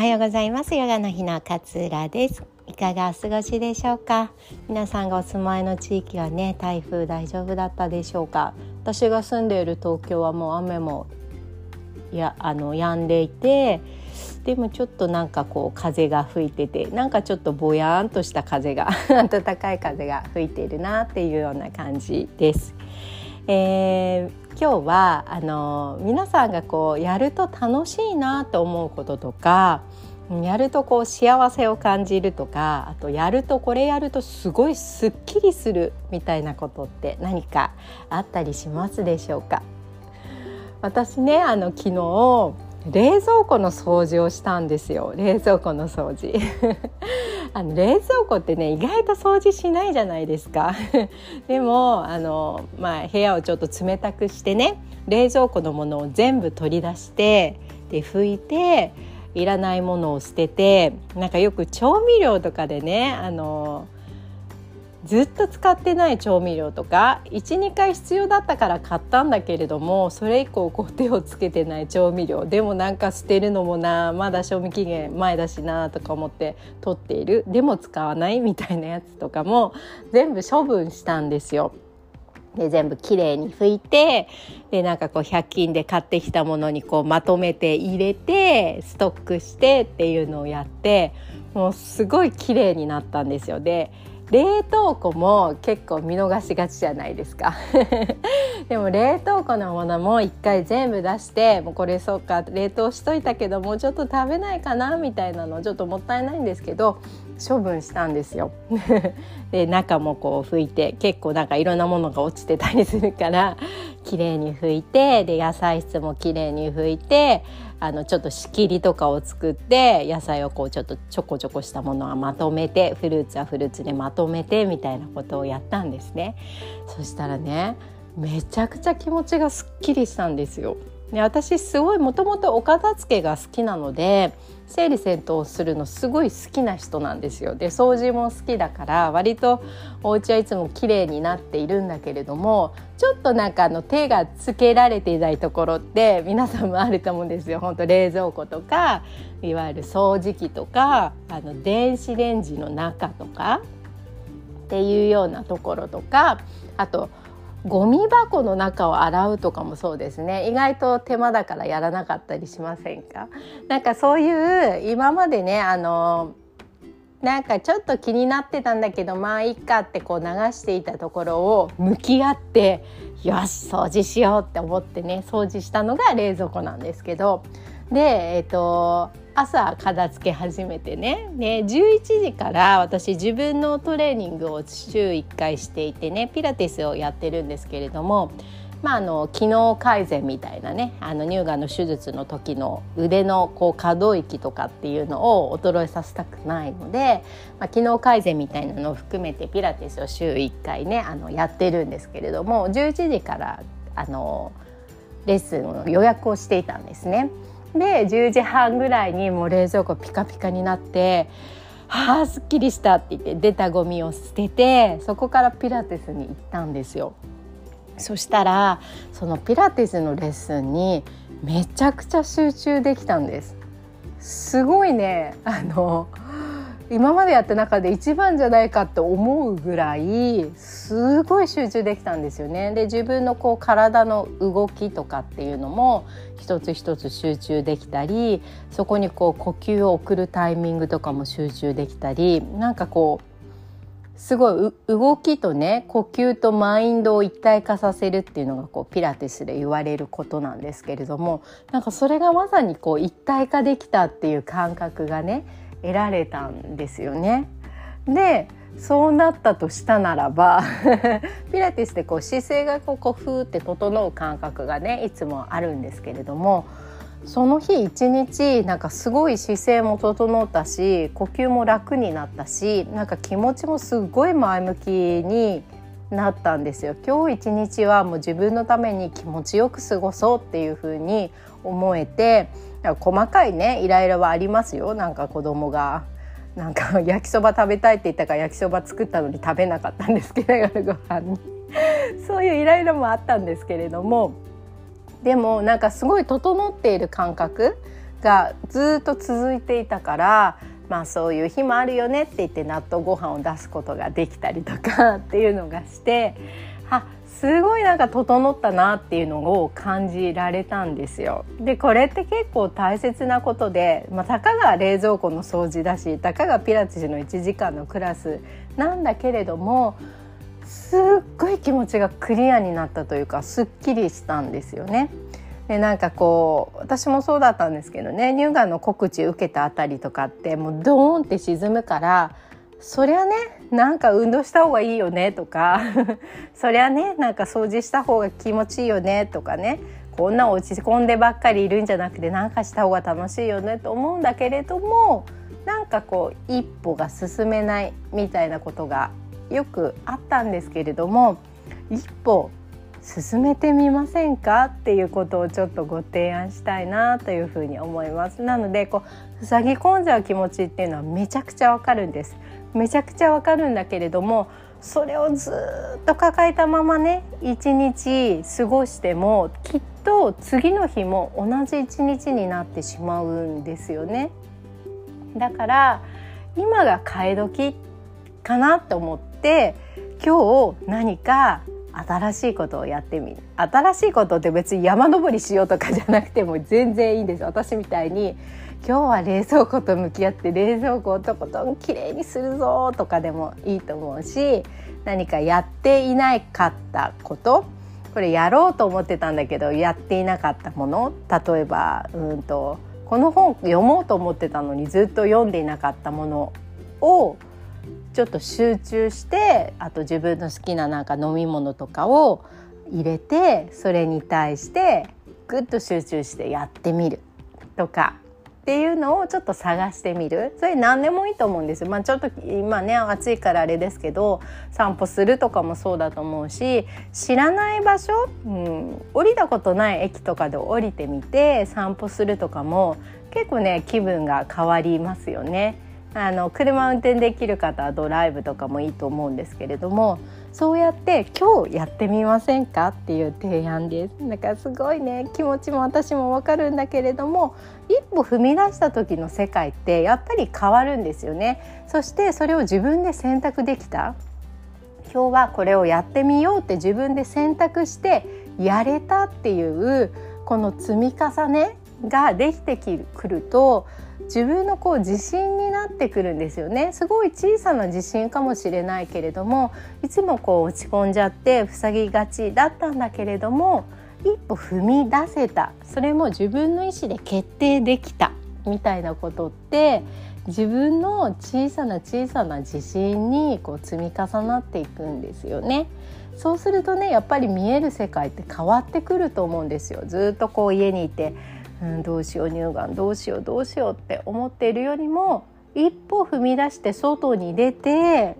おはようございます。ヨガの日の勝浦です。いかがお過ごしでしょうか？皆さんがお住まいの地域はね台風大丈夫だったでしょうか？私が住んでいる東京はもう雨もやあの止んでいてでもちょっとなんかこう風が吹いててなんかちょっとぼやんとした風が 暖かい風が吹いているなっていうような感じです。えー、今日はあの皆さんがこうやると楽しいなと思うこととかやるとこう幸せを感じるとかあとやるとこれやるとすごいすっきりするみたいなことって何かあったりしますでしょうか？私ねあの昨日冷蔵庫の掃除をしたんですよ。冷蔵庫の掃除。あの冷蔵庫ってね意外と掃除しないじゃないですか。でもあの、まあ、部屋をちょっと冷たくしてね冷蔵庫のものを全部取り出してで拭いていらないものを捨ててなんかよく調味料とかでねあのずっと使ってない調味料とか12回必要だったから買ったんだけれどもそれ以降こう手をつけてない調味料でもなんか捨てるのもなまだ賞味期限前だしなとか思って取っているでも使わないみたいなやつとかも全部処分したんですよ。で全部きれいに拭いてでなんかこう100均で買ってきたものにこうまとめて入れてストックしてっていうのをやってもうすごい綺麗になったんですよ。で冷凍庫も結構見逃しがちじゃないですか でも冷凍庫のものも一回全部出してもうこれそうか冷凍しといたけどもうちょっと食べないかなみたいなのちょっともったいないんですけど処分したんですよ。で中もこう拭いて結構なんかいろんなものが落ちてたりするから綺麗に拭いてで野菜室も綺麗に拭いてあのちょっと仕切りとかを作って野菜をこうちょっとちょこちょこしたものはまとめてフルーツはフルーツでまとめてみたいなことをやったんですね。そしたらねめちゃくちゃ気持ちがすっきりしたんですよ。で私すごいもともとお片付けが好きなので整理整頓するのすごい好きな人なんですよ。で掃除も好きだから割とお家はいつも綺麗になっているんだけれどもちょっとなんかあの手がつけられていないところって皆さんもあると思うんですよ。本当冷蔵庫とかいわゆる掃除機とかあの電子レンジの中とかっていうようなところとかあとゴミ箱の中を洗うとかもそうですね。意外と手間だからやらなかったりしませんか？なんかそういう今までねあのなんかちょっと気になってたんだけどまあいいかってこう流していたところを向き合ってよし掃除しようって思ってね掃除したのが冷蔵庫なんですけどでえっ、と朝片付け始めてねね11時から私自分のトレーニングを週1回していてねピラティスをやってるんですけれども、まあ、あの機能改善みたいなねあの乳がんの手術の時の腕のこう可動域とかっていうのを衰えさせたくないので、まあ、機能改善みたいなのを含めてピラティスを週1回ねあのやってるんですけれども11時からあのレッスンの予約をしていたんですね。で10時半ぐらいにもう冷蔵庫ピカピカになって「はあすっきりした」って言って出たゴミを捨ててそこからピラティスに行ったんですよ。そしたらそのピラティスのレッスンにめちゃくちゃ集中できたんです。すごいねあの今までやった中で一番じゃないかって思うぐらいすごい集中できたんですよね。で自分のこう体の動きとかっていうのも一つ一つ集中できたりそこにこう呼吸を送るタイミングとかも集中できたりなんかこうすごい動きとね呼吸とマインドを一体化させるっていうのがこうピラティスで言われることなんですけれどもなんかそれがまさにこう一体化できたっていう感覚がね得られたんですよね。でそうなったとしたならば ピラティスでこう姿勢がこうこうふーって整う感覚がねいつもあるんですけれどもその日一日なんかすごい姿勢も整ったし呼吸も楽になったしなんか気持ちもすごい前向きになったんですよ今日一日はもう自分のために気持ちよく過ごそうっていう風に思えて細かいねイライラはありますよ。なんか子供が。なんか 焼きそば食べたいって言ったから焼きそば作ったのに食べなかったんですけど夜ご飯に。そういうイライラもあったんですけれども。でもなんかすごい整っている感覚がずっと続いていたからまあそういう日もあるよねって言って納豆ご飯を出すことができたりとかっていうのがしてあすごいなんか整ったなっていうのを感じられたんですよ。でこれって結構大切なことで、まあ、たかが冷蔵庫の掃除だしたかがピラティスの1時間のクラスなんだけれどもすっごい気持ちがクリアになったというかすっきりしたんですよね。でなんかこう私もそうだったんですけどね乳がんの告知受けたあたりとかってもうドーンって沈むからそりゃねなんか運動した方がいいよねとか そりゃねなんか掃除した方が気持ちいいよねとかねこんな落ち込んでばっかりいるんじゃなくてなんかした方が楽しいよねと思うんだけれどもなんかこう一歩が進めないみたいなことがよくあったんですけれども一歩進めてみませんかっていうことをちょっとご提案したいなというふうに思います。なのでこう塞ぎ込んじゃう気持ちっていうのはめちゃくちゃわかるんです。めちゃくちゃわかるんだけれどもそれをずっと抱えたままね一日過ごしてもきっと次の日も同じ一日になってしまうんですよね。だから今が替え時かなと思って今日何か新しいことをやってみる。新しいことって別に山登りしようとかじゃなくても全然いいんです私みたいに今日は冷蔵庫と向き合って冷蔵庫をとことんきれいにするぞとかでもいいと思うし何かやっていないかったことこれやろうと思ってたんだけどやっていなかったもの例えばうんとこの本読もうと思ってたのにずっと読んでいなかったものをちょっと集中してあと自分の好きななんか飲み物とかを入れてそれに対してぐっと集中してやってみるとか。っていうのをちょっと探してみるそれ何でもいいと思うんですよ。まあ、ちょっと今ね暑いからあれですけど散歩するとかもそうだと思うし知らない場所、うん、降りたことない駅とかで降りてみて散歩するとかも結構ね気分が変わりますよね。あの車運転できる方はドライブとかもいいと思うんですけれどもそうやって今日やってみませんか？っていう提案です。だかすごいね気持ちも私もわかるんだけれども一歩踏み出した時の世界ってやっぱり変わるんですよね。そしてそれを自分で選択できた。今日はこれをやってみようって自分で選択してやれたっていうこの積み重ねができてくると自分のこう自信になってくるんですよねすごい小さな自信かもしれないけれどもいつもこう落ち込んじゃって塞ぎがちだったんだけれども一歩踏み出せたそれも自分の意思で決定できたみたいなことって自分の小さな小さな自信にこう積み重なっていくんですよね。そうするとねやっぱり見える世界って変わってくると思うんですよ。ずっとこう家にいてうん、どうしよう乳がんどうしようどうしようって思っているよりも一歩踏み出して外に出て、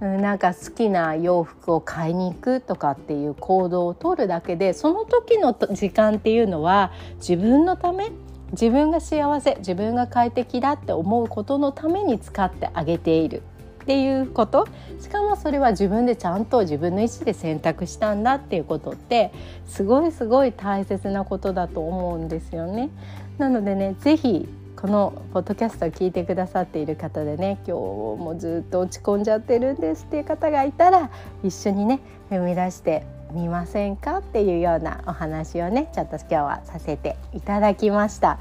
うん、なんか好きな洋服を買いに行くとかっていう行動をとるだけでその時の時間っていうのは自分のため自分が幸せ自分が快適だって思うことのために使ってあげている。っていうこと。しかもそれは自分でちゃんと自分の意思で選択したんだっていうことってすごいすごい大切なことだと思うんですよね。なのでね是非このポッドキャストを聞いてくださっている方でね今日もずっと落ち込んじゃってるんですっていう方がいたら一緒にね踏み出してみませんかっていうようなお話をねちょっと今日はさせていただきました。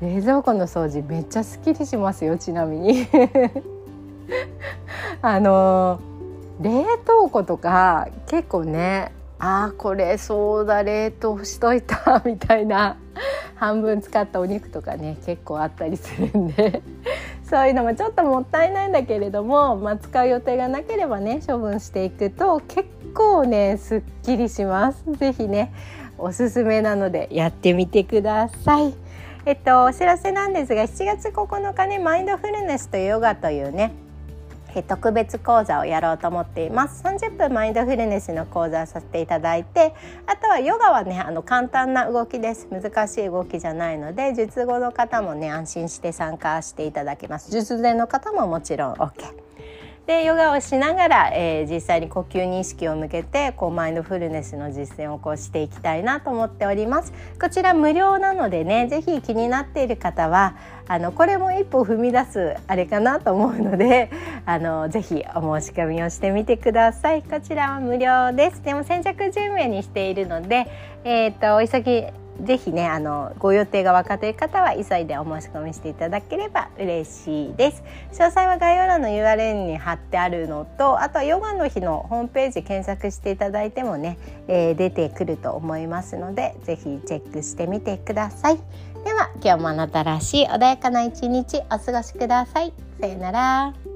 冷蔵庫の掃除めっちゃすっきりしますよちなみに。あの冷凍庫とか結構ねあーこれそうだ冷凍しといたみたいな半分使ったお肉とかね結構あったりするんで そういうのもちょっともったいないんだけれども、まあ、使う予定がなければね処分していくと結構ねすっきりします。ぜひねおすすめなのでやってみてください。えっとお知らせなんですが7月9日ねマインドフルネスとヨガというね特別講座をやろうと思っています。30分マインドフルネスの講座をさせていただいてあとはヨガはねあの簡単な動きです。難しい動きじゃないので術後の方もね安心して参加していただけます。術前の方ももちろん OK でヨガをしながら、えー、実際に呼吸に意識を向けてこうマインドフルネスの実践をこうしていきたいなと思っております。こちら無料なのでねぜひ気になっている方はあのこれも一歩踏み出すあれかなと思うので あのぜひお申し込みをしてみてください。こちらは無料です。でも先着10名にしているのでえっ、ー、とお急ぎぜひねあのご予定が分かっている方は急いでお申し込みしていただければ嬉しいです。詳細は概要欄の URL に貼ってあるのとあとはヨガの日のホームページ検索していただいてもね、えー、出てくると思いますのでぜひチェックしてみてください。では今日もあなたらしい穏やかな一日お過ごしください。さよなら。